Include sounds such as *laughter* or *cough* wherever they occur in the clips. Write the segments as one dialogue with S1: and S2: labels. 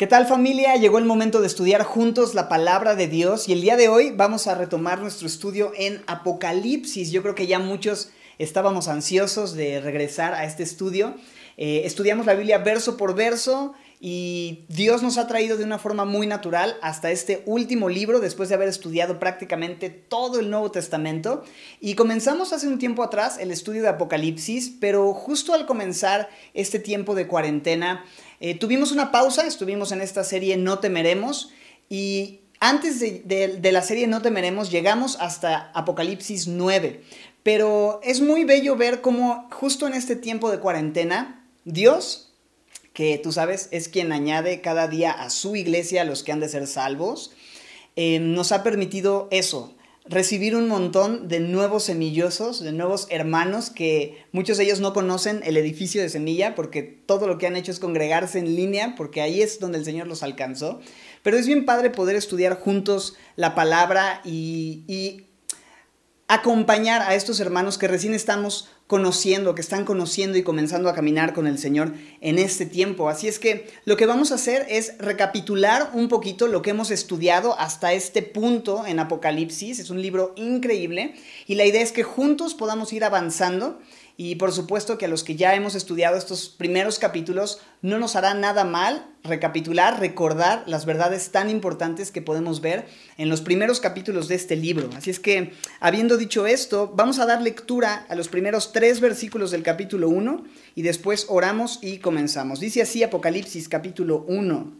S1: ¿Qué tal familia? Llegó el momento de estudiar juntos la palabra de Dios y el día de hoy vamos a retomar nuestro estudio en Apocalipsis. Yo creo que ya muchos estábamos ansiosos de regresar a este estudio. Eh, estudiamos la Biblia verso por verso y Dios nos ha traído de una forma muy natural hasta este último libro después de haber estudiado prácticamente todo el Nuevo Testamento. Y comenzamos hace un tiempo atrás el estudio de Apocalipsis, pero justo al comenzar este tiempo de cuarentena, eh, tuvimos una pausa, estuvimos en esta serie No temeremos y antes de, la serie No temeremos llegamos hasta Apocalipsis 9. Pero es muy bello ver cómo justo en este tiempo de cuarentena, Dios, que tú sabes, es quien añade cada día a su iglesia a los que han de ser salvos, eh, nos ha permitido eso, recibir un montón de nuevos semillosos, de nuevos hermanos que muchos de ellos no conocen el edificio de semilla porque todo lo que han hecho es congregarse en línea porque ahí es donde el Señor los alcanzó. Pero es bien padre poder estudiar juntos la palabra y, y acompañar a estos hermanos que recién estamos conociendo, que están conociendo y comenzando a caminar con el Señor en este tiempo. Así es que lo que vamos a hacer es recapitular un poquito lo que hemos estudiado hasta este punto en Apocalipsis. Es un libro increíble y la idea es que juntos podamos ir avanzando y por supuesto que a los que ya hemos estudiado estos primeros capítulos no nos hará nada mal recapitular, recordar las verdades tan importantes que podemos ver en los primeros capítulos de este libro. Así es que, habiendo dicho esto, vamos a dar lectura a los primeros tres versículos del capítulo 1 y después oramos y comenzamos. Dice así Apocalipsis capítulo 1.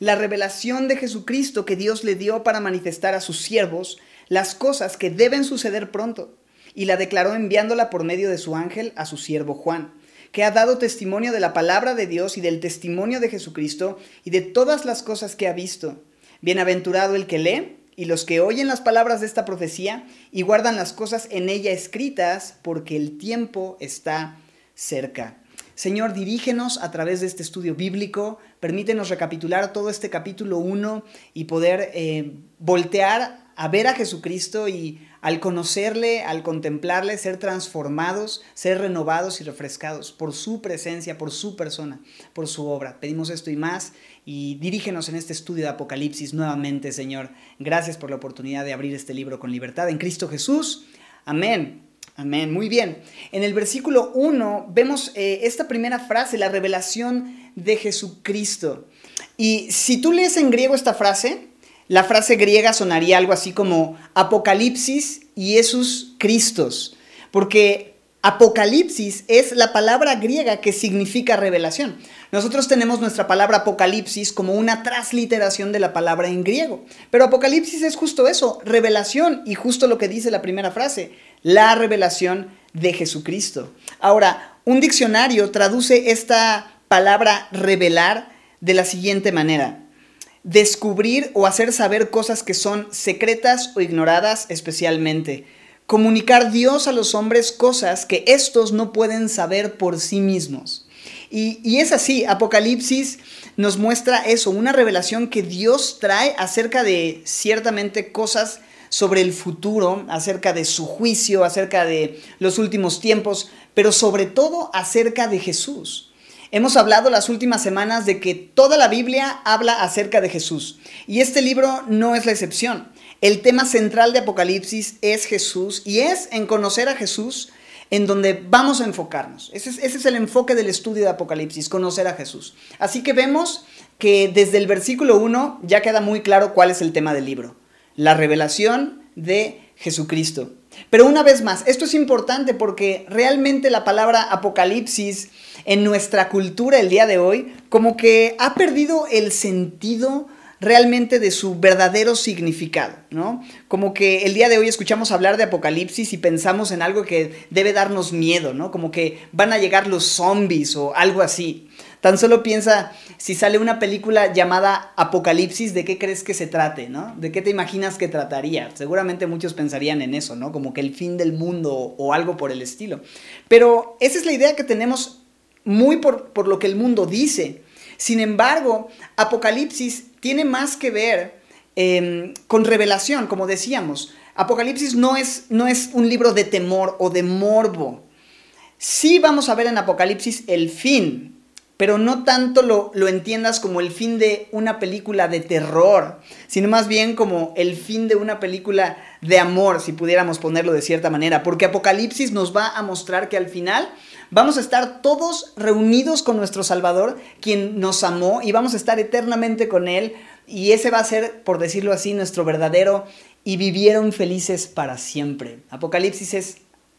S1: La revelación de Jesucristo que Dios le dio para manifestar a sus siervos las cosas que deben suceder pronto y la declaró enviándola por medio de su ángel a su siervo Juan, que ha dado testimonio de la palabra de Dios y del testimonio de Jesucristo y de todas las cosas que ha visto. Bienaventurado el que lee y los que oyen las palabras de esta profecía y guardan las cosas en ella escritas, porque el tiempo está cerca. Señor, dirígenos a través de este estudio bíblico, permítenos recapitular todo este capítulo 1 y poder eh, voltear a ver a Jesucristo y al conocerle, al contemplarle, ser transformados, ser renovados y refrescados por su presencia, por su persona, por su obra. Pedimos esto y más y dirígenos en este estudio de Apocalipsis nuevamente, Señor. Gracias por la oportunidad de abrir este libro con libertad en Cristo Jesús. Amén. Amén. Muy bien. En el versículo 1 vemos eh, esta primera frase, la revelación de Jesucristo. Y si tú lees en griego esta frase, la frase griega sonaría algo así como Apocalipsis y Jesús Cristos, porque Apocalipsis es la palabra griega que significa revelación. Nosotros tenemos nuestra palabra Apocalipsis como una transliteración de la palabra en griego, pero Apocalipsis es justo eso, revelación y justo lo que dice la primera frase, la revelación de Jesucristo. Ahora, un diccionario traduce esta palabra revelar de la siguiente manera descubrir o hacer saber cosas que son secretas o ignoradas especialmente. Comunicar Dios a los hombres cosas que estos no pueden saber por sí mismos. Y, y, es así, Apocalipsis nos muestra eso, una revelación que Dios trae acerca de ciertamente cosas sobre el futuro, acerca de su juicio, acerca de los últimos tiempos, pero sobre todo acerca de Jesús. Hemos hablado las últimas semanas de que toda la Biblia habla acerca de Jesús y este libro no es la excepción. El tema central de Apocalipsis es Jesús y es en conocer a Jesús en donde vamos a enfocarnos. Ese es, el enfoque del estudio de Apocalipsis, conocer a Jesús. Así que vemos que desde el versículo 1 ya queda muy claro cuál es el tema del libro. La revelación de Jesucristo. Pero una vez más, esto es importante porque realmente la palabra Apocalipsis en nuestra cultura el día de hoy como que ha perdido el sentido realmente de su verdadero significado, ¿no? Como que el día de hoy escuchamos hablar de apocalipsis y pensamos en algo que debe darnos miedo, ¿no? Como que van a llegar los zombies o algo así. Tan solo piensa, si sale una película llamada Apocalipsis, ¿de qué crees que se trate, no? ¿De qué te imaginas que trataría? Seguramente muchos pensarían en eso, ¿no? Como que el fin del mundo o algo por el estilo. Pero esa es la idea que tenemos muy por, lo que el mundo dice. Sin embargo, Apocalipsis tiene más que ver em, con revelación, como decíamos. Apocalipsis no es, no es un libro de temor o de morbo. Sí vamos a ver en Apocalipsis el fin, pero no tanto lo, lo, entiendas como el fin de una película de terror, sino más bien como el fin de una película de amor, si pudiéramos ponerlo de cierta manera, porque Apocalipsis nos va a mostrar que al final vamos a estar todos reunidos con nuestro Salvador, quien nos amó, y vamos a estar eternamente con Él, y ese va a ser, por decirlo así, nuestro verdadero y vivieron felices para siempre. Apocalipsis es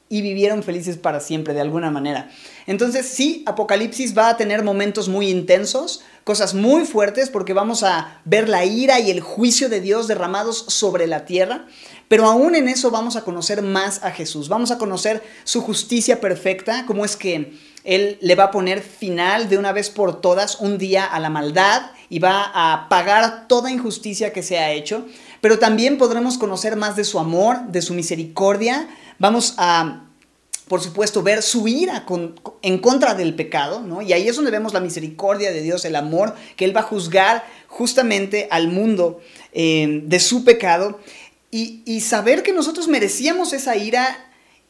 S1: y vivieron felices para siempre de alguna manera. Entonces sí, Apocalipsis va a tener momentos muy intensos, cosas muy fuertes, porque vamos a ver la ira y el juicio de Dios derramados sobre la tierra, pero aún en eso vamos a conocer más a Jesús, vamos a conocer su justicia perfecta, cómo es que Él le va a poner final de una vez por todas un día a la maldad y va a pagar toda injusticia que se ha hecho, pero también podremos conocer más de su amor, de su misericordia, Vamos a, por supuesto, ver su ira en contra del pecado, ¿no? Y ahí es donde vemos la misericordia de Dios, el amor, que Él va a juzgar justamente al mundo eh, de su pecado. Y, saber que nosotros merecíamos esa ira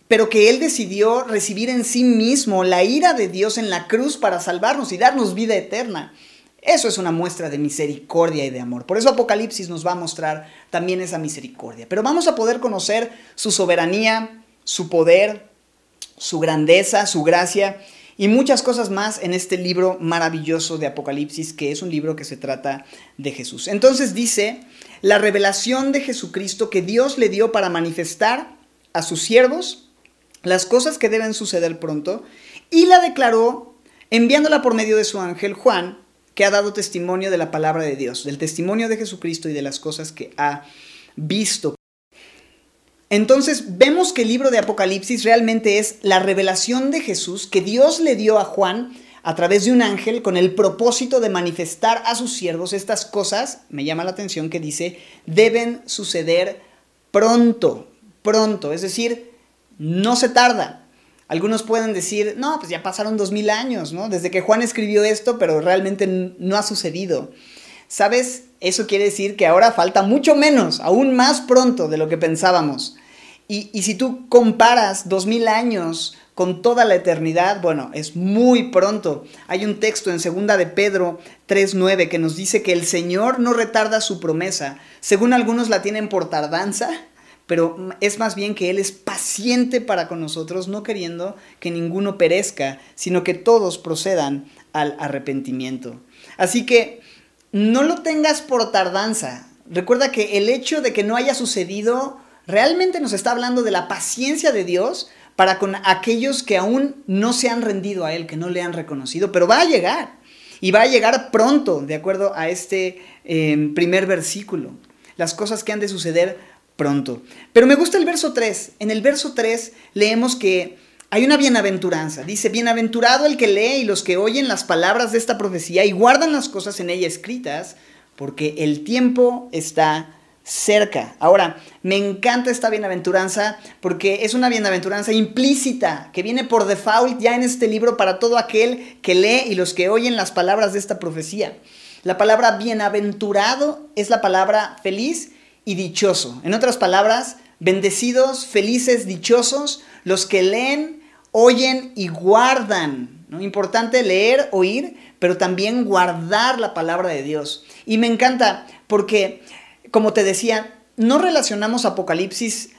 S1: pero que Él decidió recibir en sí mismo la ira de Dios en la cruz para salvarnos y darnos vida eterna. Eso es una muestra de misericordia y de amor. Por eso Apocalipsis nos va a mostrar también esa misericordia. Pero vamos a poder conocer su soberanía, su poder, su grandeza, su gracia y muchas cosas más en este libro maravilloso de Apocalipsis, que es un libro que se trata de Jesús. Entonces dice, la revelación de Jesucristo que Dios le dio para manifestar a sus siervos las cosas que deben suceder pronto, y la declaró enviándola por medio de su ángel Juan, que ha dado testimonio de la palabra de Dios, del testimonio de Jesucristo y de las cosas que ha visto. Entonces vemos que el libro de Apocalipsis realmente es la revelación de Jesús que Dios le dio a Juan a través de un ángel con el propósito de manifestar a sus siervos estas cosas, me llama la atención que dice, deben suceder pronto, pronto, es decir, no se tarda. Algunos pueden decir, no, pues ya pasaron dos mil años, ¿no? Desde que Juan escribió esto, pero realmente no ha sucedido. ¿Sabes? Eso quiere decir que ahora falta mucho menos, aún más pronto de lo que pensábamos. Y, si tú comparas dos mil años con toda la eternidad, bueno, es muy pronto. Hay un texto en segunda de Pedro 3.9 que nos dice que el Señor no retarda su promesa. Según algunos la tienen por tardanza, pero es más bien que Él es paciente para con nosotros, no queriendo que ninguno perezca, sino que todos procedan al arrepentimiento. Así que no lo tengas por tardanza. Recuerda que el hecho de que no haya sucedido realmente nos está hablando de la paciencia de Dios para con aquellos que aún no se han rendido a Él, que no le han reconocido, pero va a llegar. Y va a llegar pronto, de acuerdo a este eh, primer versículo. Las cosas que han de suceder pronto. Pero me gusta el verso 3. En el verso 3 leemos que hay una bienaventuranza. Dice, bienaventurado el que lee y los que oyen las palabras de esta profecía y guardan las cosas en ella escritas, porque el tiempo está cerca. Ahora, me encanta esta bienaventuranza porque es una bienaventuranza implícita que viene por default ya en este libro para todo aquel que lee y los que oyen las palabras de esta profecía. La palabra bienaventurado es la palabra feliz y dichoso. En otras palabras, bendecidos, felices, dichosos, los que leen, oyen y guardan. Importante leer, oír, pero también guardar la palabra de Dios. Y me encanta porque, como te decía, no relacionamos Apocalipsis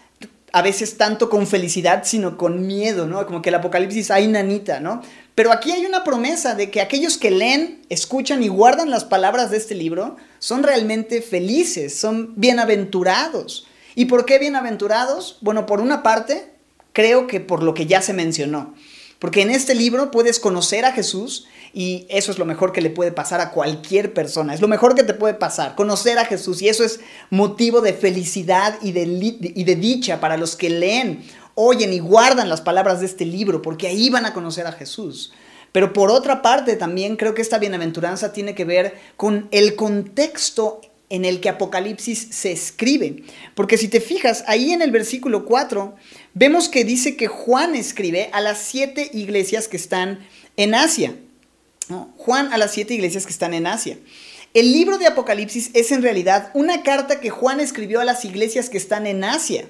S1: a veces tanto con felicidad, sino con miedo, ¿no? Como que el Apocalipsis hay nanita, ¿no? Pero aquí hay una promesa de que aquellos que leen, escuchan y guardan las palabras de este libro son realmente felices, son bienaventurados. ¿Y por qué bienaventurados? Bueno, por una parte, creo que por lo que ya se mencionó. Porque en este libro puedes conocer a Jesús y eso es lo mejor que le puede pasar a cualquier persona. Es lo mejor que te puede pasar, conocer a Jesús. Y eso es motivo de felicidad y de, y de dicha para los que leen oyen y guardan las palabras de este libro, porque ahí van a conocer a Jesús. Pero por otra parte, también creo que esta bienaventuranza tiene que ver con el contexto en el que Apocalipsis se escribe. Porque si te fijas, ahí en el versículo 4, vemos que dice que Juan escribe a las siete iglesias que están en Asia. Juan a las siete iglesias que están en Asia. El libro de Apocalipsis es en realidad una carta que Juan escribió a las iglesias que están en Asia.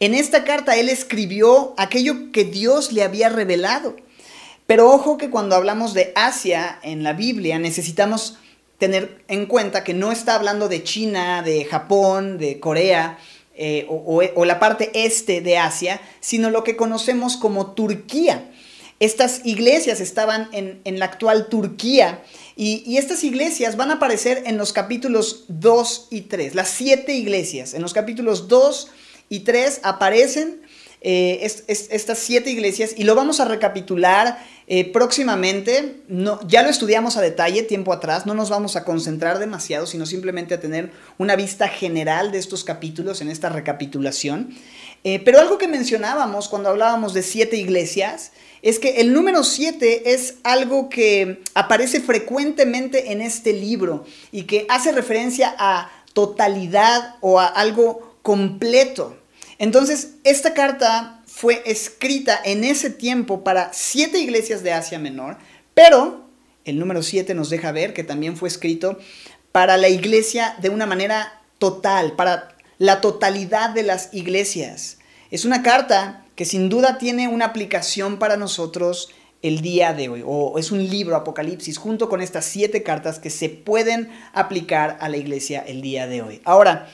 S1: En esta carta él escribió aquello que Dios le había revelado. Pero ojo que cuando hablamos de Asia en la Biblia necesitamos tener en cuenta que no está hablando de China, de Japón, de Corea eh, o, la parte este de Asia, sino lo que conocemos como Turquía. Estas iglesias estaban en, la actual Turquía y, y, estas iglesias van a aparecer en los capítulos 2 y 3, las siete iglesias. En los capítulos 2 y 3 aparecen eh, estas siete iglesias y lo vamos a recapitular eh, próximamente. No, ya lo estudiamos a detalle tiempo atrás, no nos vamos a concentrar demasiado, sino simplemente a tener una vista general de estos capítulos en esta recapitulación. Eh, pero algo que mencionábamos cuando hablábamos de siete iglesias es que el número siete es algo que aparece frecuentemente en este libro y que hace referencia a totalidad o a algo completo. Entonces, esta carta fue escrita en ese tiempo para siete iglesias de Asia Menor, pero el número siete nos deja ver que también fue escrito para la iglesia de una manera total, para la totalidad de las iglesias. Es una carta que sin duda tiene una aplicación para nosotros el día de hoy, o es un libro Apocalipsis junto con estas siete cartas que se pueden aplicar a la iglesia el día de hoy. Ahora,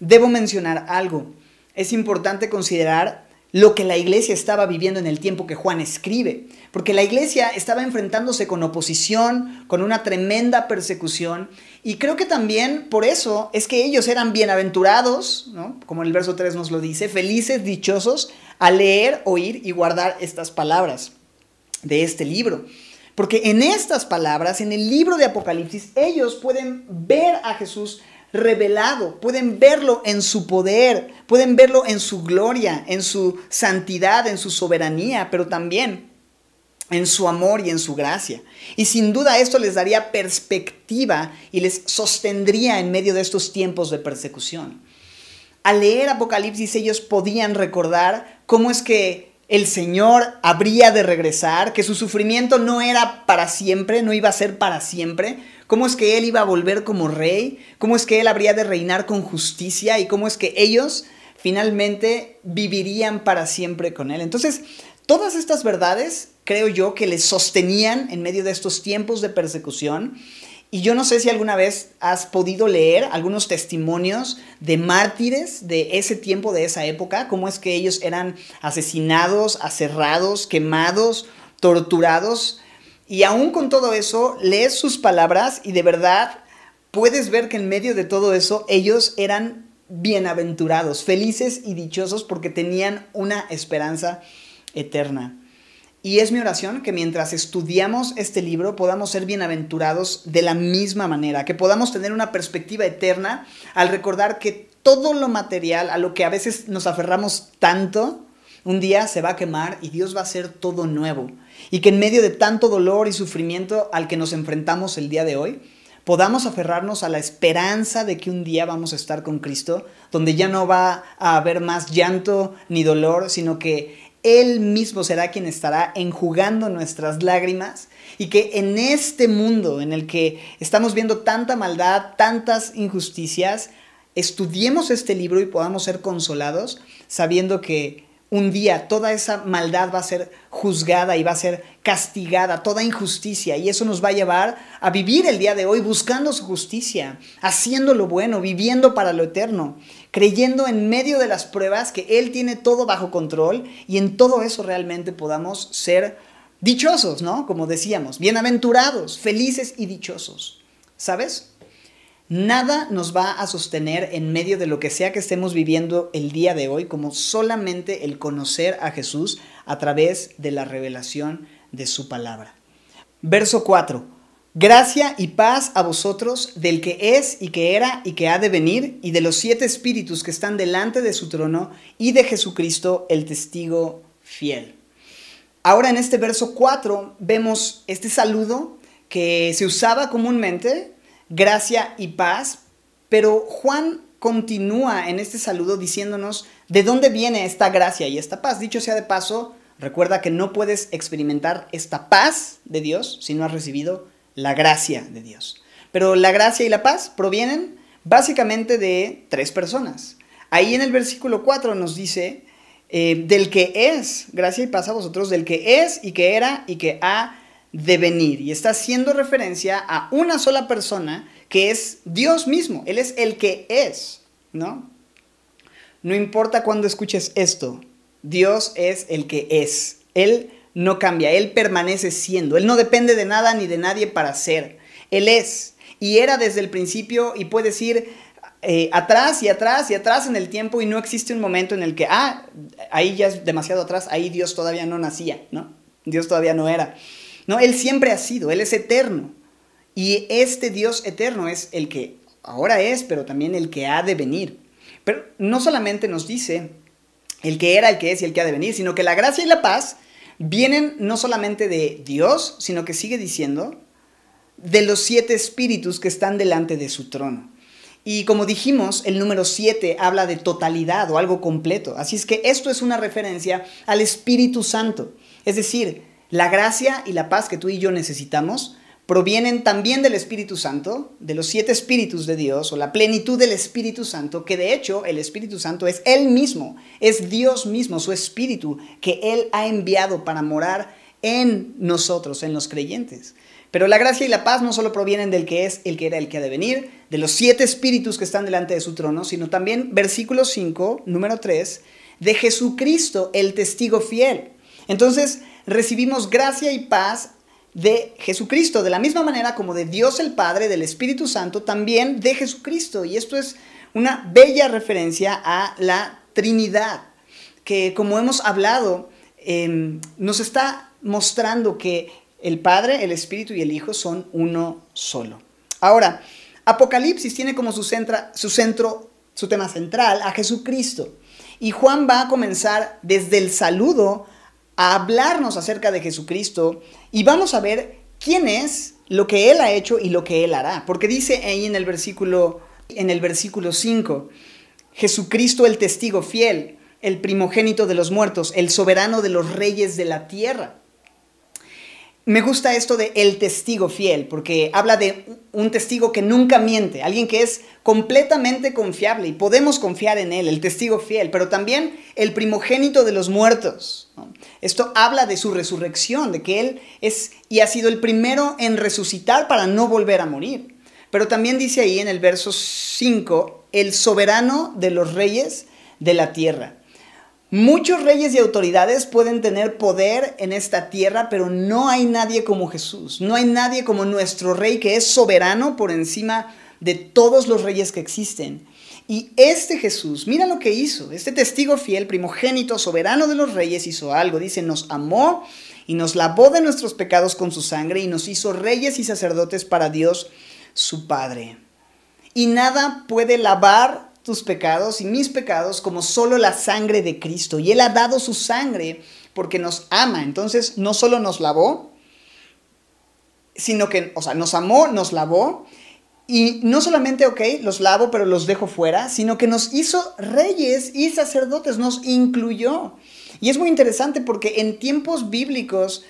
S1: debo mencionar algo es importante considerar lo que la iglesia estaba viviendo en el tiempo que Juan escribe, porque la iglesia estaba enfrentándose con oposición, con una tremenda persecución, y creo que también por eso es que ellos eran bienaventurados, como el verso 3 nos lo dice, felices, dichosos, a leer, oír y guardar estas palabras de este libro. Porque en estas palabras, en el libro de Apocalipsis, ellos pueden ver a Jesús revelado, pueden verlo en su poder, pueden verlo en su gloria, en su santidad, en su soberanía, pero también en su amor y en su gracia. Y sin duda esto les daría perspectiva y les sostendría en medio de estos tiempos de persecución. Al leer Apocalipsis ellos podían recordar cómo es que el Señor habría de regresar, que su sufrimiento no era para siempre, no iba a ser para siempre, cómo es que Él iba a volver como rey, cómo es que Él habría de reinar con justicia y cómo es que ellos finalmente vivirían para siempre con Él. Entonces, todas estas verdades creo yo que les sostenían en medio de estos tiempos de persecución y yo no sé si alguna vez has podido leer algunos testimonios de mártires de ese tiempo, de esa época, cómo es que ellos eran asesinados, aserrados, quemados, torturados. Y aún con todo eso, lees sus palabras y de verdad puedes ver que en medio de todo eso ellos eran bienaventurados, felices y dichosos porque tenían una esperanza eterna. Y es mi oración que mientras estudiamos este libro podamos ser bienaventurados de la misma manera, que podamos tener una perspectiva eterna al recordar que todo lo material a lo que a veces nos aferramos tanto, un día se va a quemar y Dios va a hacer todo nuevo. Y que en medio de tanto dolor y sufrimiento al que nos enfrentamos el día de hoy, podamos aferrarnos a la esperanza de que un día vamos a estar con Cristo, donde ya no va a haber más llanto ni dolor, sino que él mismo será quien estará enjugando nuestras lágrimas y que en este mundo en el que estamos viendo tanta maldad, tantas injusticias, estudiemos este libro y podamos ser consolados sabiendo que un día toda esa maldad va a ser juzgada y va a ser castigada, toda injusticia, y eso nos va a llevar a vivir el día de hoy buscando su justicia, haciendo lo bueno, viviendo para lo eterno, creyendo en medio de las pruebas que Él tiene todo bajo control y en todo eso realmente podamos ser dichosos, ¿no? Como decíamos, bienaventurados, felices y dichosos. ¿Sabes? Nada nos va a sostener en medio de lo que sea que estemos viviendo el día de hoy como solamente el conocer a Jesús a través de la revelación de su palabra. Verso 4. Gracia y paz a vosotros del que es y que era y que ha de venir y de los siete espíritus que están delante de su trono y de Jesucristo el testigo fiel. Ahora en este verso 4 vemos este saludo que se usaba comúnmente gracia y paz, pero Juan continúa en este saludo diciéndonos de dónde viene esta gracia y esta paz. Dicho sea de paso, recuerda que no puedes experimentar esta paz de Dios si no has recibido la gracia de Dios. Pero la gracia y la paz provienen básicamente de tres personas. Ahí en el versículo 4 nos dice eh, del que es, gracia y paz a vosotros, del que es y que era y que ha de venir. Y está haciendo referencia a una sola persona que es Dios mismo. Él es el que es, ¿no? No importa cuando escuches esto, Dios es el que es. Él no cambia, Él permanece siendo. Él no depende de nada ni de nadie para ser. Él es. Y era desde el principio y puedes ir eh, atrás y atrás y atrás en el tiempo y no existe un momento en el que, ah, ahí ya es demasiado atrás, ahí Dios todavía no nacía, ¿no? Dios todavía no era. No, Él siempre ha sido, Él es eterno. Y este Dios eterno es el que ahora es, pero también el que ha de venir. Pero no solamente nos dice el que era, el que es y el que ha de venir, sino que la gracia y la paz vienen no solamente de Dios, sino que sigue diciendo de los siete espíritus que están delante de su trono. Y como dijimos, el número siete habla de totalidad o algo completo. Así es que esto es una referencia al Espíritu Santo. Es decir, la gracia y la paz que tú y yo necesitamos provienen también del Espíritu Santo, de los siete espíritus de Dios, o la plenitud del Espíritu Santo, que de hecho el Espíritu Santo es Él mismo, es Dios mismo, su Espíritu, que Él ha enviado para morar en nosotros, en los creyentes. Pero la gracia y la paz no solo provienen del que es, el que era, el que ha de venir, de los siete espíritus que están delante de su trono, sino también, versículo 5, número 3, de Jesucristo, el testigo fiel. Entonces, recibimos gracia y paz de Jesucristo, de la misma manera como de Dios el Padre, del Espíritu Santo, también de Jesucristo. Y esto es una bella referencia a la Trinidad, que como hemos hablado, em, nos está mostrando que el Padre, el Espíritu y el Hijo son uno solo. Ahora, Apocalipsis tiene como su, su centro, su tema central a Jesucristo. Y Juan va a comenzar desde el saludo a hablarnos acerca de Jesucristo y vamos a ver quién es, lo que Él ha hecho y lo que Él hará. Porque dice ahí en el versículo, en el versículo 5, Jesucristo el testigo fiel, el primogénito de los muertos, el soberano de los reyes de la tierra. Me gusta esto de el testigo fiel, porque habla de un testigo que nunca miente, alguien que es completamente confiable y podemos confiar en él, el testigo fiel, pero también el primogénito de los muertos. Esto habla de su resurrección, de que él es y ha sido el primero en resucitar para no volver a morir. Pero también dice ahí en el verso 5, el soberano de los reyes de la tierra. Muchos reyes y autoridades pueden tener poder en esta tierra, pero no hay nadie como Jesús. No hay nadie como nuestro rey que es soberano por encima de todos los reyes que existen. Y este Jesús, mira lo que hizo. Este testigo fiel, primogénito, soberano de los reyes, hizo algo. Dice, nos amó y nos lavó de nuestros pecados con su sangre y nos hizo reyes y sacerdotes para Dios, su Padre. Y nada puede lavar tus pecados y mis pecados como solo la sangre de Cristo. Y Él ha dado su sangre porque nos ama. Entonces, no solo nos lavó, sino que, o sea, nos amó, nos lavó. Y no solamente, ok, los lavo, pero los dejo fuera, sino que nos hizo reyes y sacerdotes, nos incluyó. Y es muy interesante porque en tiempos bíblicos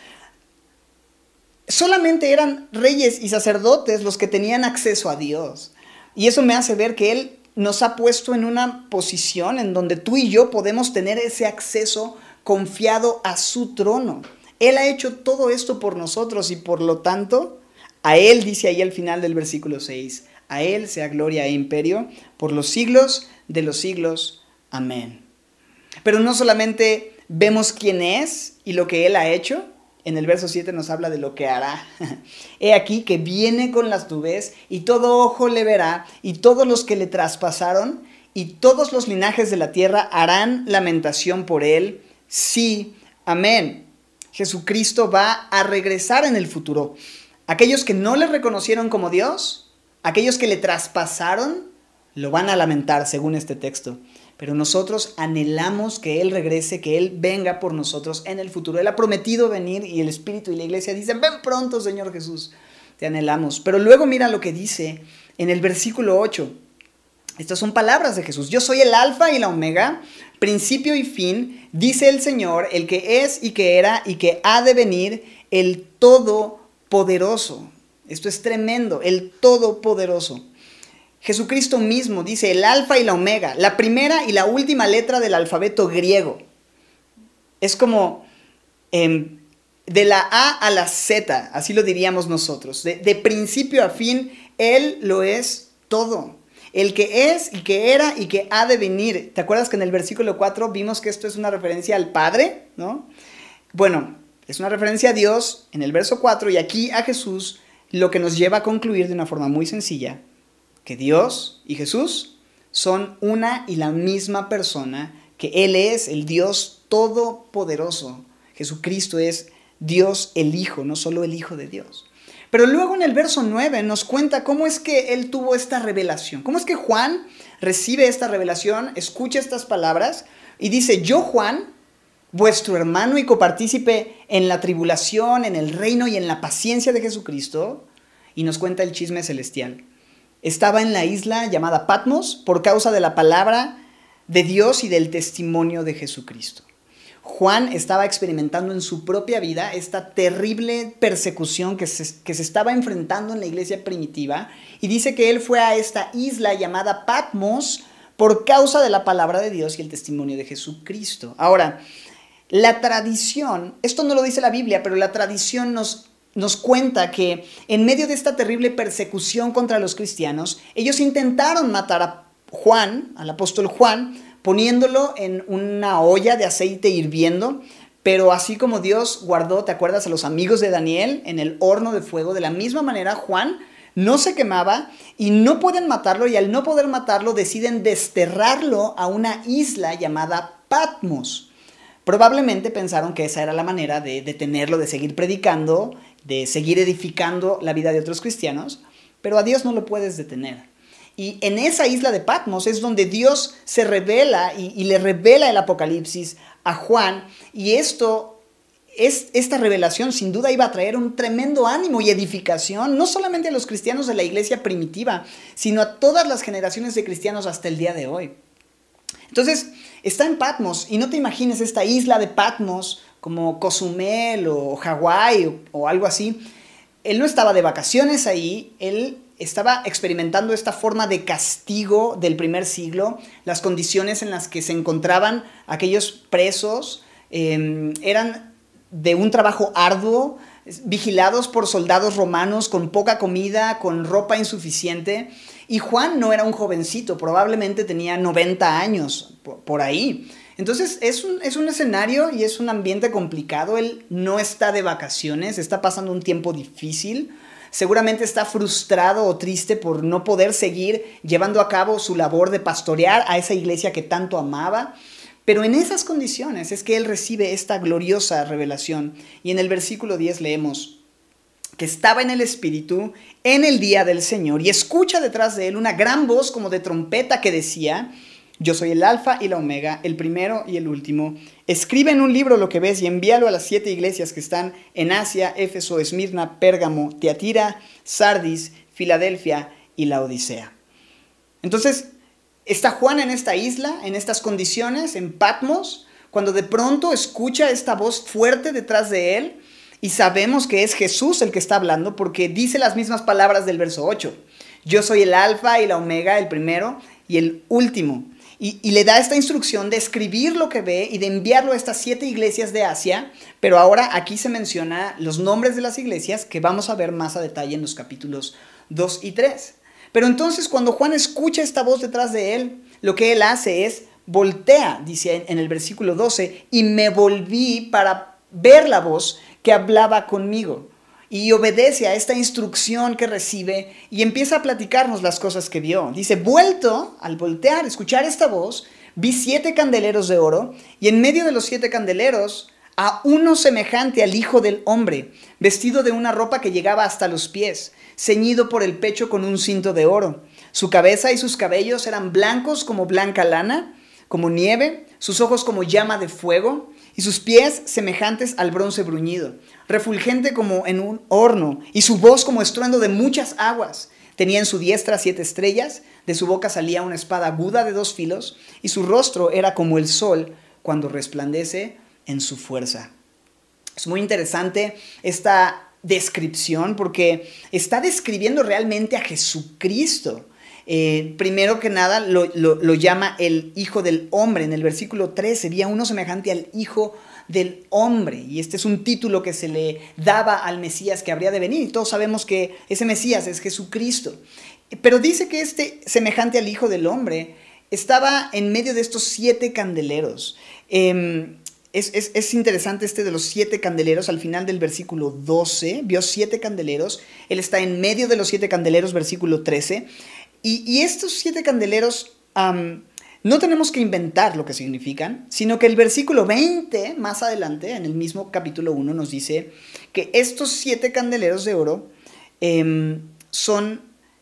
S1: solamente eran reyes y sacerdotes los que tenían acceso a Dios. Y eso me hace ver que Él nos ha puesto en una posición en donde tú y yo podemos tener ese acceso confiado a su trono. Él ha hecho todo esto por nosotros y por lo tanto, a Él dice ahí al final del versículo 6, a Él sea gloria e imperio por los siglos de los siglos. Amén. Pero no solamente vemos quién es y lo que Él ha hecho, en el verso 7 nos habla de lo que hará. *laughs* He aquí que viene con las nubes y todo ojo le verá y todos los que le traspasaron y todos los linajes de la tierra harán lamentación por él. Sí, amén. Jesucristo va a regresar en el futuro. Aquellos que no le reconocieron como Dios, aquellos que le traspasaron, lo van a lamentar según este texto pero nosotros anhelamos que Él regrese, que Él venga por nosotros en el futuro. Él ha prometido venir y el Espíritu y la iglesia dicen, ven pronto, Señor Jesús, te anhelamos. Pero luego mira lo que dice en el versículo 8. Estas son palabras de Jesús. Yo soy el alfa y la omega, principio y fin, dice el Señor, el que es y que era y que ha de venir, el todopoderoso. Esto es tremendo, el todopoderoso. Jesucristo mismo dice el alfa y la omega, la primera y la última letra del alfabeto griego. Es como em, de la A a la Z, así lo diríamos nosotros. De, principio a fin, Él lo es todo. El que es y que era y que ha de venir. ¿Te acuerdas que en el versículo 4 vimos que esto es una referencia al Padre? ¿No? Bueno, es una referencia a Dios en el verso 4 y aquí a Jesús, lo que nos lleva a concluir de una forma muy sencilla, que Dios y Jesús son una y la misma persona, que Él es el Dios todopoderoso. Jesucristo es Dios el Hijo, no solo el Hijo de Dios. Pero luego en el verso 9 nos cuenta cómo es que él tuvo esta revelación. ¿Cómo es que Juan recibe esta revelación, escucha estas palabras y dice, yo Juan, vuestro hermano y copartícipe en la tribulación, en el reino y en la paciencia de Jesucristo, y nos cuenta el chisme celestial. Estaba en la isla llamada Patmos por causa de la palabra de Dios y del testimonio de Jesucristo. Juan estaba experimentando en su propia vida esta terrible persecución que se, que se, estaba enfrentando en la iglesia primitiva y dice que él fue a esta isla llamada Patmos por causa de la palabra de Dios y el testimonio de Jesucristo. Ahora, la tradición, esto no lo dice la Biblia, pero la tradición nos, nos cuenta que en medio de esta terrible persecución contra los cristianos, ellos intentaron matar a Juan, al apóstol Juan, poniéndolo en una olla de aceite hirviendo, pero así como Dios guardó, ¿te acuerdas? A los amigos de Daniel en el horno de fuego, de la misma manera Juan no se quemaba y no pueden matarlo y al no poder matarlo deciden desterrarlo a una isla llamada Patmos. Probablemente pensaron que esa era la manera de detenerlo, de seguir predicando, de seguir edificando la vida de otros cristianos, pero a Dios no lo puedes detener. Y en esa isla de Patmos es donde Dios se revela y, le revela el Apocalipsis a Juan. Y esto, es, esta revelación sin duda iba a traer un tremendo ánimo y edificación, no solamente a los cristianos de la iglesia primitiva, sino a todas las generaciones de cristianos hasta el día de hoy. Entonces, está en Patmos y no te imagines esta isla de Patmos como Cozumel o Hawái o, algo así. Él no estaba de vacaciones ahí, él estaba experimentando esta forma de castigo del primer siglo, las condiciones en las que se encontraban aquellos presos em, eran de un trabajo arduo, vigilados por soldados romanos con poca comida, con ropa insuficiente. Y Juan no era un jovencito, probablemente tenía 90 años por ahí. Entonces es un, es un, escenario y es un ambiente complicado. Él no está de vacaciones, está pasando un tiempo difícil seguramente está frustrado o triste por no poder seguir llevando a cabo su labor de pastorear a esa iglesia que tanto amaba. Pero en esas condiciones es que él recibe esta gloriosa revelación. Y en el versículo 10 leemos que estaba en el Espíritu en el día del Señor y escucha detrás de él una gran voz como de trompeta que decía, yo soy el alfa y la omega, el primero y el último. Escribe en un libro lo que ves y envíalo a las siete iglesias que están en Asia, Éfeso, Esmirna, Pérgamo, Teatira, Sardis, Filadelfia y la Odisea. Entonces, está Juan en esta isla, en estas condiciones, en Patmos, cuando de pronto escucha esta voz fuerte detrás de él y sabemos que es Jesús el que está hablando porque dice las mismas palabras del verso 8. Yo soy el alfa y la omega, el primero y el último. Y, le da esta instrucción de escribir lo que ve y de enviarlo a estas siete iglesias de Asia, pero ahora aquí se menciona los nombres de las iglesias que vamos a ver más a detalle en los capítulos 2 y 3. Pero entonces cuando Juan escucha esta voz detrás de él, lo que él hace es voltea, dice en el versículo 12, y me volví para ver la voz que hablaba conmigo y obedece a esta instrucción que recibe y empieza a platicarnos las cosas que vio. Dice, vuelto, al voltear, escuchar esta voz, vi siete candeleros de oro y en medio de los siete candeleros a uno semejante al Hijo del Hombre, vestido de una ropa que llegaba hasta los pies, ceñido por el pecho con un cinto de oro. Su cabeza y sus cabellos eran blancos como blanca lana, como nieve, sus ojos como llama de fuego, y sus pies semejantes al bronce bruñido, refulgente como en un horno, y su voz como estruendo de muchas aguas. Tenía en su diestra siete estrellas, de su boca salía una espada aguda de dos filos, y su rostro era como el sol cuando resplandece en su fuerza. Es muy interesante esta descripción porque está describiendo realmente a Jesucristo. Eh, primero que nada lo, llama el Hijo del Hombre. En el versículo 13 sería uno semejante al Hijo del hombre. Y este es un título que se le daba al Mesías que habría de venir. Y todos sabemos que ese Mesías es Jesucristo. Pero dice que este, semejante al Hijo del Hombre, estaba en medio de estos siete candeleros. Em, es, interesante este de los siete candeleros, al final del versículo 12, vio siete candeleros, él está en medio de los siete candeleros, versículo 13, y, estos siete candeleros no tenemos que inventar lo que significan, sino que el versículo 20, más adelante, en el mismo capítulo 1, nos dice que estos siete candeleros de oro em, son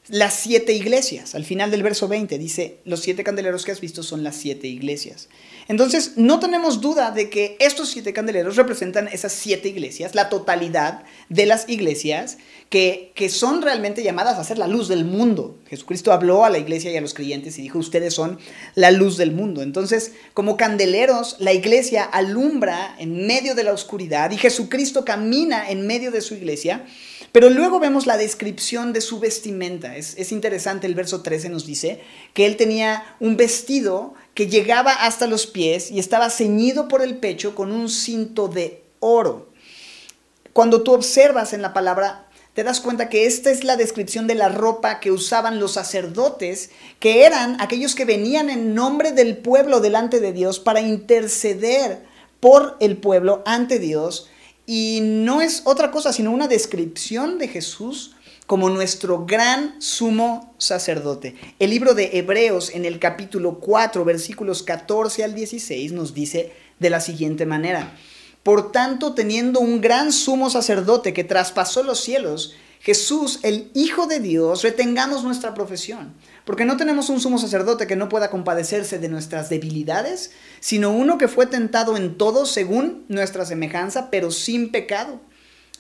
S1: las siete iglesias. Al final del verso 20 dice, los siete candeleros que has visto son las siete iglesias. Entonces, no tenemos duda de que estos siete candeleros representan esas siete iglesias, la totalidad de las iglesias que, que son realmente llamadas a ser la luz del mundo. Jesucristo habló a la iglesia y a los creyentes y dijo, ustedes son la luz del mundo. Entonces, como candeleros, la iglesia alumbra en medio de la oscuridad y Jesucristo camina en medio de su iglesia. Pero luego vemos la descripción de su vestimenta. Es, es, interesante, el verso 13 nos dice que él tenía un vestido que llegaba hasta los pies y estaba ceñido por el pecho con un cinto de oro. Cuando tú observas en la palabra, te das cuenta que esta es la descripción de la ropa que usaban los sacerdotes, que eran aquellos que venían en nombre del pueblo delante de Dios para interceder por el pueblo ante Dios. Y no es otra cosa sino una descripción de Jesús como nuestro gran sumo sacerdote. El libro de Hebreos en el capítulo 4, versículos 14 al 16 nos dice de la siguiente manera. Por tanto, teniendo un gran sumo sacerdote que traspasó los cielos, Jesús, el Hijo de Dios, retengamos nuestra profesión, porque no tenemos un sumo sacerdote que no pueda compadecerse de nuestras debilidades, sino uno que fue tentado en todo según nuestra semejanza, pero sin pecado.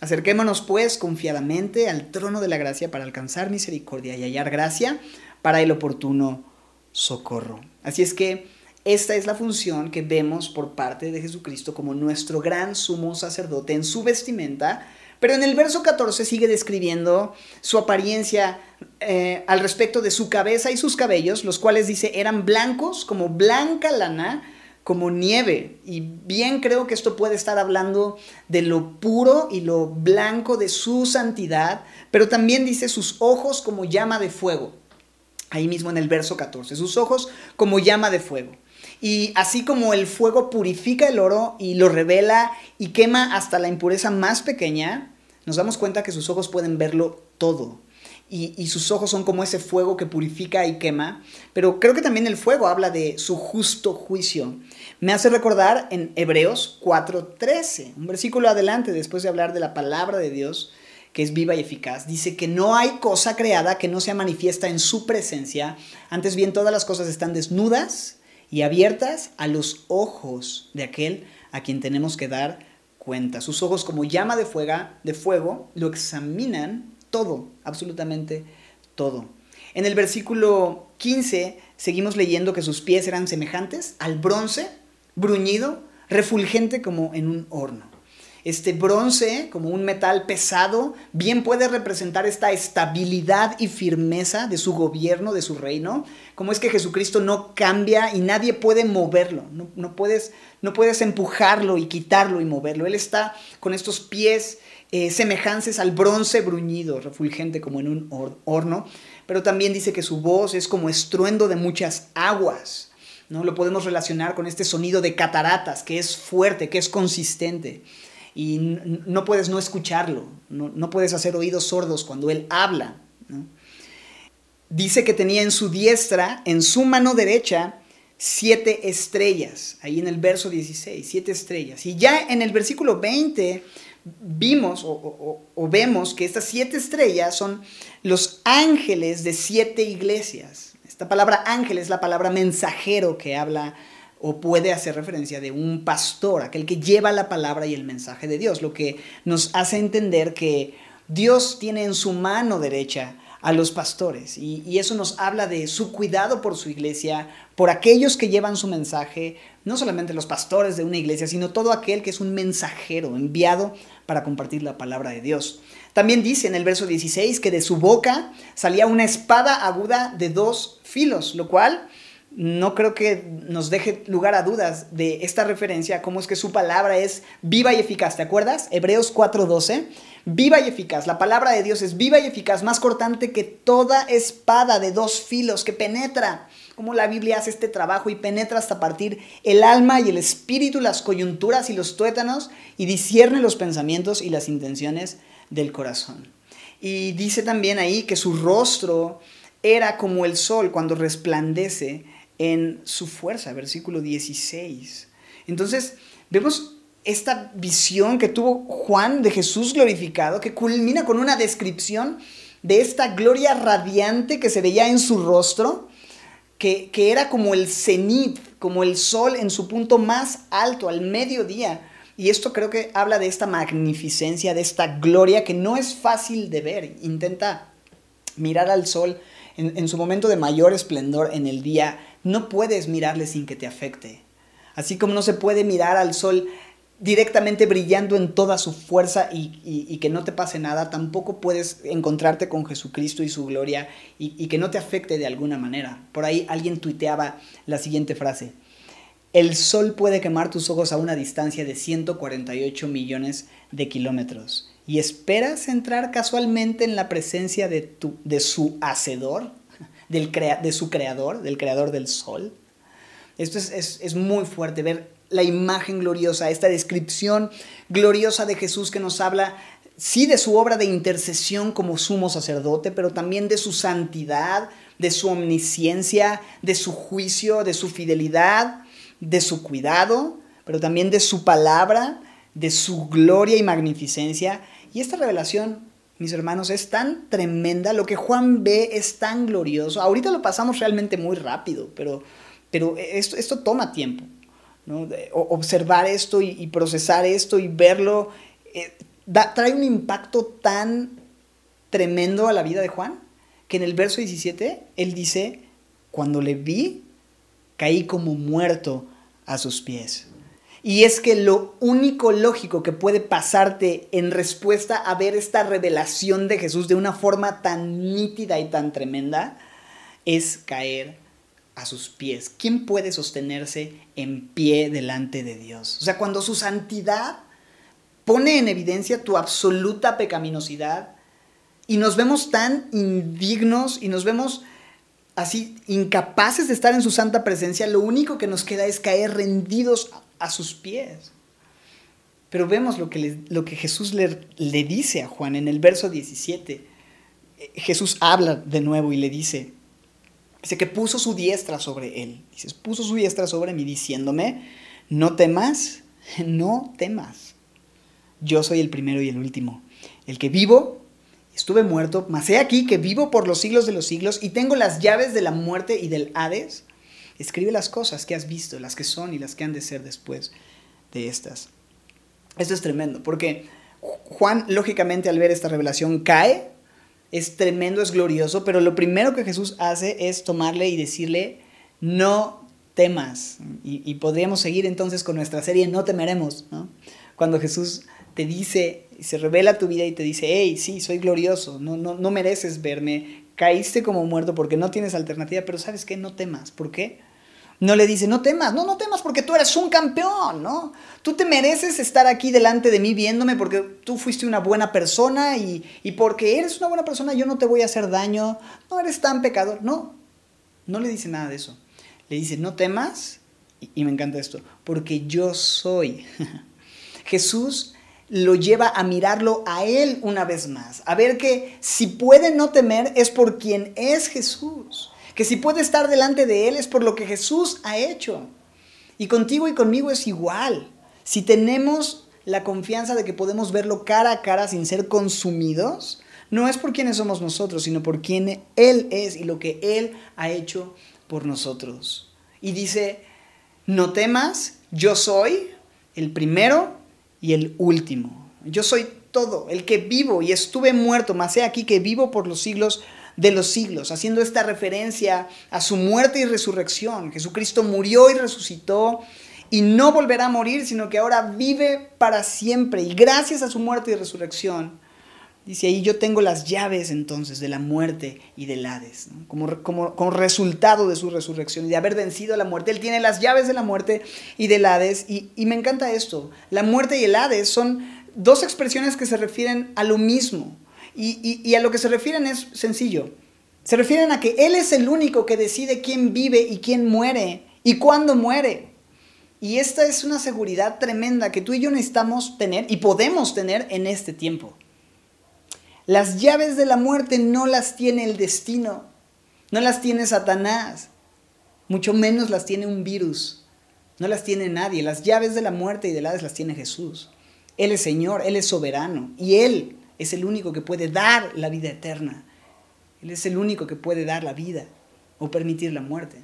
S1: Acerquémonos pues confiadamente al trono de la gracia para alcanzar misericordia y hallar gracia para el oportuno socorro. Así es que esta es la función que vemos por parte de Jesucristo como nuestro gran sumo sacerdote en su vestimenta, pero en el verso 14 sigue describiendo su apariencia eh, al respecto de su cabeza y sus cabellos, los cuales dice eran blancos como blanca lana, como nieve. Y bien creo que esto puede estar hablando de lo puro y lo blanco de su santidad, pero también dice sus ojos como llama de fuego. Ahí mismo en el verso 14, sus ojos como llama de fuego. Y así como el fuego purifica el oro y lo revela y quema hasta la impureza más pequeña, nos damos cuenta que sus ojos pueden verlo todo. Y, sus ojos son como ese fuego que purifica y quema, pero creo que también el fuego habla de su justo juicio. Me hace recordar en Hebreos 4:13, un versículo adelante, después de hablar de la palabra de Dios, que es viva y eficaz, dice que no hay cosa creada que no sea manifiesta en su presencia, antes bien todas las cosas están desnudas y abiertas a los ojos de aquel a quien tenemos que dar cuenta. Sus ojos como llama de fuego, de fuego lo examinan todo, absolutamente todo. En el versículo 15 seguimos leyendo que sus pies eran semejantes al bronce, bruñido, refulgente como en un horno. Este bronce, como un metal pesado, bien puede representar esta estabilidad y firmeza de su gobierno, de su reino. Como es que Jesucristo no cambia y nadie puede moverlo. No, puedes, no puedes empujarlo y quitarlo y moverlo. Él está con estos pies eh, semejances al bronce bruñido, refulgente como en un horno, pero también dice que su voz es como estruendo de muchas aguas. ¿no? Lo podemos relacionar con este sonido de cataratas, que es fuerte, que es consistente. Y no puedes no escucharlo, no, puedes hacer oídos sordos cuando él habla. Dice que tenía en su diestra, en su mano derecha, siete estrellas, ahí en el verso 16, siete estrellas. Y ya en el versículo 20 vimos o, vemos que estas siete estrellas son los ángeles de siete iglesias. Esta palabra ángel es la palabra mensajero que habla o puede hacer referencia de un pastor, aquel que lleva la palabra y el mensaje de Dios, lo que nos hace entender que Dios tiene en su mano derecha a los pastores. Y, eso nos habla de su cuidado por su iglesia, por aquellos que llevan su mensaje, no solamente los pastores de una iglesia, sino todo aquel que es un mensajero enviado para compartir la palabra de Dios. También dice en el verso 16 que de su boca salía una espada aguda de dos filos, lo cual no creo que nos deje lugar a dudas de esta referencia, cómo es que su palabra es viva y eficaz. ¿Te acuerdas? Hebreos 4:12. Viva y eficaz. La palabra de Dios es viva y eficaz, más cortante que toda espada de dos filos que penetra. Como la Biblia hace este trabajo y penetra hasta partir el alma y el espíritu, las coyunturas y los tuétanos y discierne los pensamientos y las intenciones del corazón. Y dice también ahí que su rostro era como el sol cuando resplandece en su fuerza, versículo 16. Entonces, vemos esta visión que tuvo Juan de Jesús glorificado, que culmina con una descripción de esta gloria radiante que se veía en su rostro, que, que era como el cenit, como el sol en su punto más alto, al mediodía. Y esto creo que habla de esta magnificencia, de esta gloria que no es fácil de ver. Intenta mirar al sol en, en su momento de mayor esplendor en el día no puedes mirarle sin que te afecte. Así como no se puede mirar al sol directamente brillando en toda su fuerza y, que no te pase nada, tampoco puedes encontrarte con Jesucristo y su gloria y, que no te afecte de alguna manera. Por ahí alguien tuiteaba la siguiente frase. El sol puede quemar tus ojos a una distancia de 148 millones de kilómetros. ¿Y esperas entrar casualmente en la presencia de su hacedor? De su creador, del creador del sol. Esto es, muy fuerte, ver la imagen gloriosa, esta descripción gloriosa de Jesús que nos habla, sí, de su obra de intercesión como sumo sacerdote, pero también de su santidad, de su omnisciencia, de su juicio, de su fidelidad, de su cuidado, pero también de su palabra, de su gloria y magnificencia. Y esta revelación mis hermanos, es tan tremenda, lo que Juan ve es tan glorioso. Ahorita lo pasamos realmente muy rápido, pero, pero esto, esto toma tiempo. ¿no? observar esto y, procesar esto y verlo eh, trae un impacto tan tremendo a la vida de Juan que en el verso 17 él dice, cuando le vi, caí como muerto a sus pies. Y es que lo único lógico que puede pasarte en respuesta a ver esta revelación de Jesús de una forma tan nítida y tan tremenda es caer a sus pies. ¿Quién puede sostenerse en pie delante de Dios? O sea, cuando su santidad pone en evidencia tu absoluta pecaminosidad y nos vemos tan indignos y nos vemos así incapaces de estar en su santa presencia, lo único que nos queda es caer rendidos a sus pies. Pero vemos lo que, Jesús le, dice a Juan en el verso 17. Jesús habla de nuevo y le dice, dice que puso su diestra sobre él. Dice, puso su diestra sobre mí diciéndome, no temas, no temas. Yo soy el primero y el último, el que vivo, estuve muerto, mas he aquí que vivo por los siglos de los siglos y tengo las llaves de la muerte y del Hades. Escribe las cosas que has visto, las que son y las que han de ser después de estas. Esto es tremendo, porque Juan, lógicamente, al ver esta revelación, cae. Es tremendo, es glorioso, pero lo primero que Jesús hace es tomarle y decirle, no temas. Y, podríamos seguir entonces con nuestra serie No temeremos, Cuando Jesús te dice, se revela tu vida y te dice, hey, sí, soy glorioso, no, no, no mereces verme, caíste como muerto porque no tienes alternativa, pero sabes qué, no temas. ¿Por qué? No le dice, no temas, no, no temas porque tú eres un campeón, ¿no? Tú te mereces estar aquí delante de mí viéndome porque tú fuiste una buena persona y, porque eres una buena persona yo no te voy a hacer daño, no eres tan pecador. No, no le dice nada de eso. Le dice, no temas, y, y me encanta esto, porque yo soy. *laughs* Jesús lo lleva a mirarlo a Él una vez más, a ver que si puede no temer es por quien es Jesús, que si puede estar delante de Él es por lo que Jesús ha hecho. Y contigo y conmigo es igual. Si tenemos la confianza de que podemos verlo cara a cara sin ser consumidos, no es por quienes somos nosotros, sino por quien Él es y lo que Él ha hecho por nosotros. Y dice, no temas, yo soy el primero y el último. Yo soy todo, el que vivo y estuve muerto, mas he aquí que vivo por los siglos de los siglos, haciendo esta referencia a su muerte y resurrección. Jesucristo murió y resucitó y no volverá a morir, sino que ahora vive para siempre. Y gracias a su muerte y resurrección, Dice ahí, yo tengo las llaves entonces de la muerte y del Hades, como, como, resultado de su resurrección y de haber vencido a la muerte. Él tiene las llaves de la muerte y del Hades. Y, me encanta esto. La muerte y el Hades son dos expresiones que se refieren a lo mismo. Y, y a lo que se refieren es sencillo. Se refieren a que Él es el único que decide quién vive y quién muere y cuándo muere. Y esta es una seguridad tremenda que tú y yo necesitamos tener y podemos tener en este tiempo. Las llaves de la muerte no las tiene el destino, no las tiene Satanás, mucho menos las tiene un virus, no las tiene nadie. Las llaves de la muerte y del Hades las tiene Jesús. Él es Señor, Él es soberano y Él es el único que puede dar la vida eterna. Él es el único que puede dar la vida o permitir la muerte.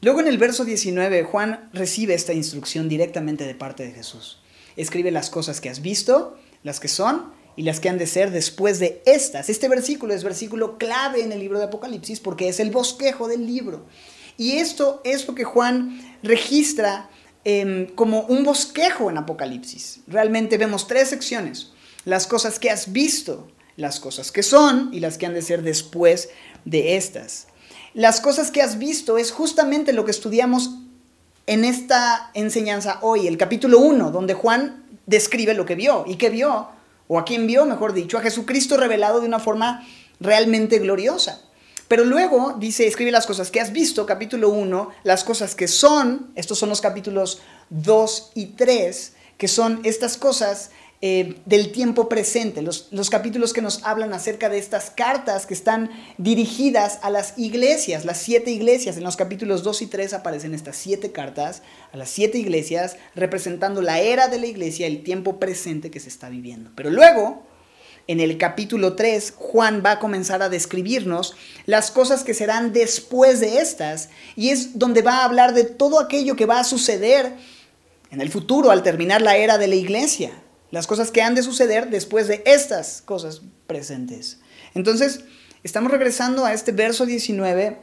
S1: Luego en el verso 19 Juan recibe esta instrucción directamente de parte de Jesús. Escribe las cosas que has visto, las que son y las que han de ser después de estas. Este versículo es versículo clave en el libro de Apocalipsis porque es el bosquejo del libro. Y esto es lo que Juan registra em, como un bosquejo en Apocalipsis. Realmente vemos tres secciones. Las cosas que has visto, las cosas que son y las que han de ser después de estas. Las cosas que has visto es justamente lo que estudiamos en esta enseñanza hoy, el capítulo 1, donde Juan describe lo que vio. ¿Y qué vio? O a quien vio, mejor dicho, a Jesucristo revelado de una forma realmente gloriosa. Pero luego dice, escribe las cosas que has visto, capítulo 1, las cosas que son, estos son los capítulos 2 y 3, que son estas cosas eh, del tiempo presente, los, los capítulos que nos hablan acerca de estas cartas que están dirigidas a las iglesias, las siete iglesias. En los capítulos 2 y 3 aparecen estas siete cartas a las siete iglesias representando la era de la iglesia, el tiempo presente que se está viviendo. Pero luego, en el capítulo 3, Juan va a comenzar a describirnos las cosas que serán después de estas y es donde va a hablar de todo aquello que va a suceder en el futuro al terminar la era de la iglesia las cosas que han de suceder después de estas cosas presentes. Entonces, estamos regresando a este verso 19,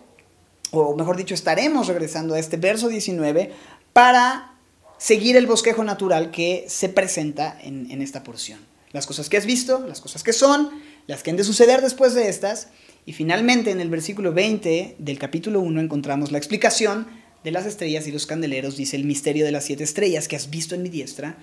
S1: o mejor dicho, estaremos regresando a este verso 19 para seguir el bosquejo natural que se presenta en, en esta porción. Las cosas que has visto, las cosas que son, las que han de suceder después de estas, y finalmente en el versículo 20 del capítulo 1 encontramos la explicación de las estrellas y los candeleros, dice el misterio de las siete estrellas que has visto en mi diestra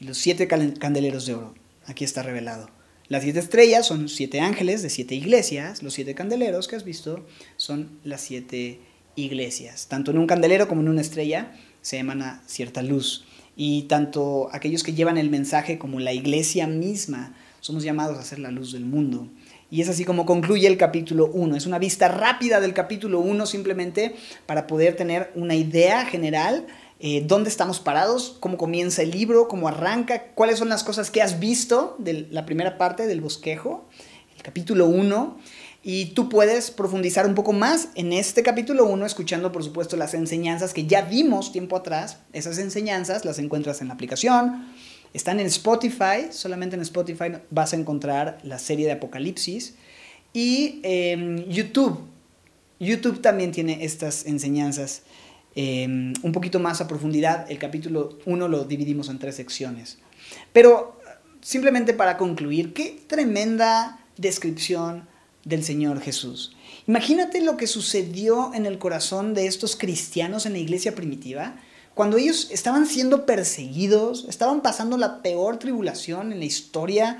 S1: y los siete candeleros de oro. Aquí está revelado. Las siete estrellas son siete ángeles de siete iglesias. Los siete candeleros que has visto son las siete iglesias. Tanto en un candelero como en una estrella se emana cierta luz. Y tanto aquellos que llevan el mensaje como la iglesia misma somos llamados a ser la luz del mundo. Y es así como concluye el capítulo 1. Es una vista rápida del capítulo 1 simplemente para poder tener una idea general eh, dónde estamos parados, cómo comienza el libro, cómo arranca, cuáles son las cosas que has visto de la primera parte del bosquejo, el capítulo 1. Y tú puedes profundizar un poco más en este capítulo 1, escuchando por supuesto las enseñanzas que ya vimos tiempo atrás. Esas enseñanzas las encuentras en la aplicación, están en Spotify, solamente en Spotify vas a encontrar la serie de Apocalipsis. Y en YouTube, YouTube también tiene estas enseñanzas Em, un poquito más a profundidad. El capítulo 1 lo dividimos en tres secciones. Pero simplemente para concluir, qué tremenda descripción del Señor Jesús. Imagínate lo que sucedió en el corazón de estos cristianos en la iglesia primitiva, cuando ellos estaban siendo perseguidos, estaban pasando la peor tribulación en la historia,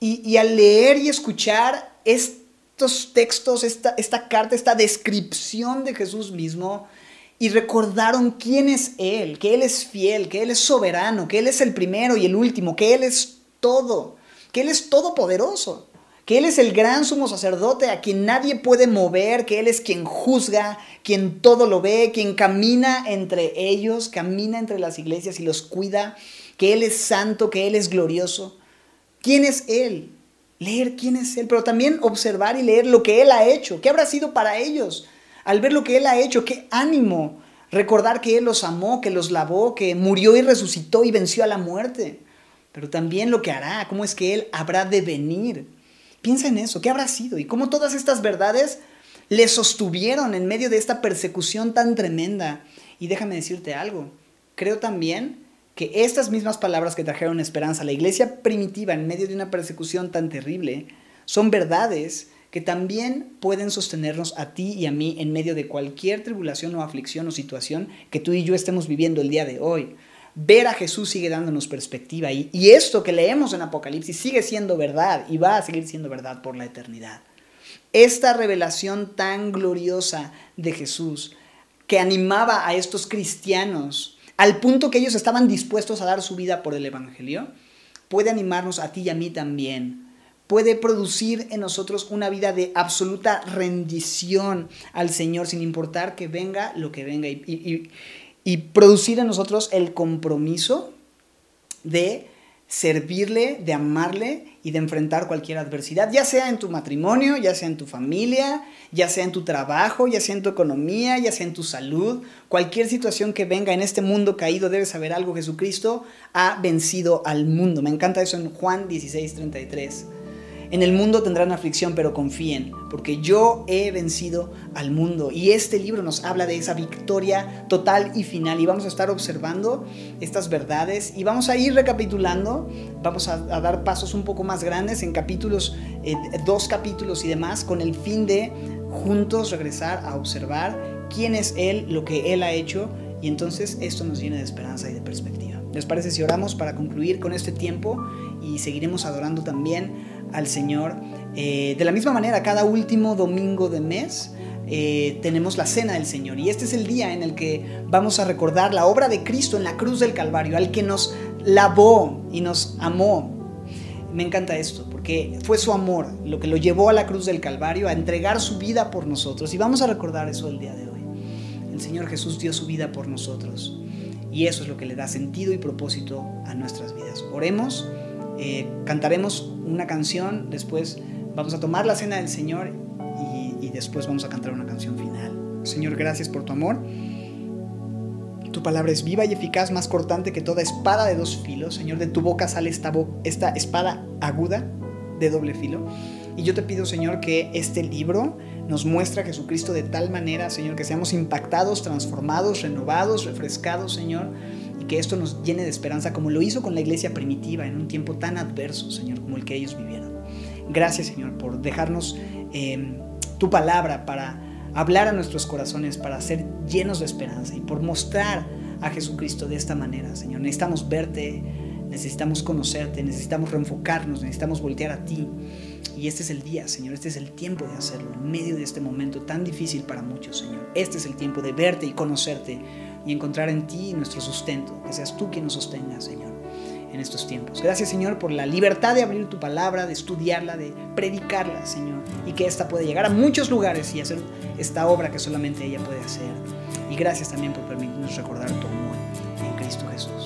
S1: y, al leer y escuchar estos textos, esta, esta carta, esta descripción de Jesús mismo, y recordaron quién es Él, que Él es fiel, que Él es soberano, que Él es el primero y el último, que Él es todo, que Él es todopoderoso, que Él es el gran sumo sacerdote a quien nadie puede mover, que Él es quien juzga, quien todo lo ve, quien camina entre ellos, camina entre las iglesias y los cuida, que Él es santo, que Él es glorioso. ¿Quién es Él? Leer quién es Él, pero también observar y leer lo que Él ha hecho, qué habrá sido para ellos al ver lo que Él ha hecho, qué ánimo recordar que Él los amó, que los lavó, que murió y resucitó y venció a la muerte, pero también lo que hará, cómo es que Él habrá de venir. Piensa en eso, ¿qué habrá sido? Y cómo todas estas verdades le sostuvieron en medio de esta persecución tan tremenda. Y déjame decirte algo, creo también que estas mismas palabras que trajeron esperanza a la iglesia primitiva en medio de una persecución tan terrible son verdades que también pueden sostenernos a ti y a mí en medio de cualquier tribulación o aflicción o situación que tú y yo estemos viviendo el día de hoy. Ver a Jesús sigue dándonos perspectiva y, esto que leemos en Apocalipsis sigue siendo verdad y va a seguir siendo verdad por la eternidad. Esta revelación tan gloriosa de Jesús que animaba a estos cristianos al punto que ellos estaban dispuestos a dar su vida por el Evangelio, puede animarnos a ti y a mí también. Puede producir en nosotros una vida de absoluta rendición al Señor, sin importar que venga lo que venga, y, y producir en nosotros el compromiso de servirle, de amarle y de enfrentar cualquier adversidad, ya sea en tu matrimonio, ya sea en tu familia, ya sea en tu trabajo, ya sea en tu economía, ya sea en tu salud, cualquier situación que venga en este mundo caído, debes saber algo, Jesucristo ha vencido al mundo. Me encanta eso en Juan 16, 33. En el mundo tendrán aflicción, pero confíen, porque yo he vencido al mundo. Y este libro nos habla de esa victoria total y final. Y vamos a estar observando estas verdades y vamos a ir recapitulando. Vamos a, dar pasos un poco más grandes en capítulos, eh, dos capítulos y demás, con el fin de juntos regresar a observar quién es Él, lo que Él ha hecho. Y entonces esto nos llena de esperanza y de perspectiva. ¿Les parece si oramos para concluir con este tiempo y seguiremos adorando también? Al Señor. Eh, de la misma manera, cada último domingo de mes eh, tenemos la cena del Señor y este es el día en el que vamos a recordar la obra de Cristo en la cruz del Calvario, al que nos lavó y nos amó. Me encanta esto, porque fue su amor lo que lo llevó a la cruz del Calvario, a entregar su vida por nosotros. Y vamos a recordar eso el día de hoy. El Señor Jesús dio su vida por nosotros. Y eso es lo que le da sentido y propósito a nuestras vidas. Oremos eh, cantaremos una canción, después vamos a tomar la cena del Señor y, después vamos a cantar una canción final. Señor, gracias por tu amor. Tu palabra es viva y eficaz, más cortante que toda espada de dos filos. Señor, de tu boca sale esta, esta espada aguda de doble filo. Y yo te pido, Señor, que este libro nos muestre a Jesucristo de tal manera, Señor, que seamos impactados, transformados, renovados, refrescados, Señor que esto nos llene de esperanza como lo hizo con la iglesia primitiva en un tiempo tan adverso, Señor, como el que ellos vivieron. Gracias, Señor, por dejarnos em, tu palabra para hablar a nuestros corazones, para ser llenos de esperanza y por mostrar a Jesucristo de esta manera, Señor. Necesitamos verte, necesitamos conocerte, necesitamos reenfocarnos, necesitamos voltear a ti. Y este es el día, Señor, este es el tiempo de hacerlo, en medio de este momento tan difícil para muchos, Señor. Este es el tiempo de verte y conocerte y encontrar en ti nuestro sustento, que seas tú quien nos sostenga, Señor, en estos tiempos. Gracias, Señor, por la libertad de abrir tu palabra, de estudiarla, de predicarla, Señor, y que ésta pueda llegar a muchos lugares y hacer esta obra que solamente ella puede hacer. Y gracias también por permitirnos recordar tu amor en Cristo Jesús.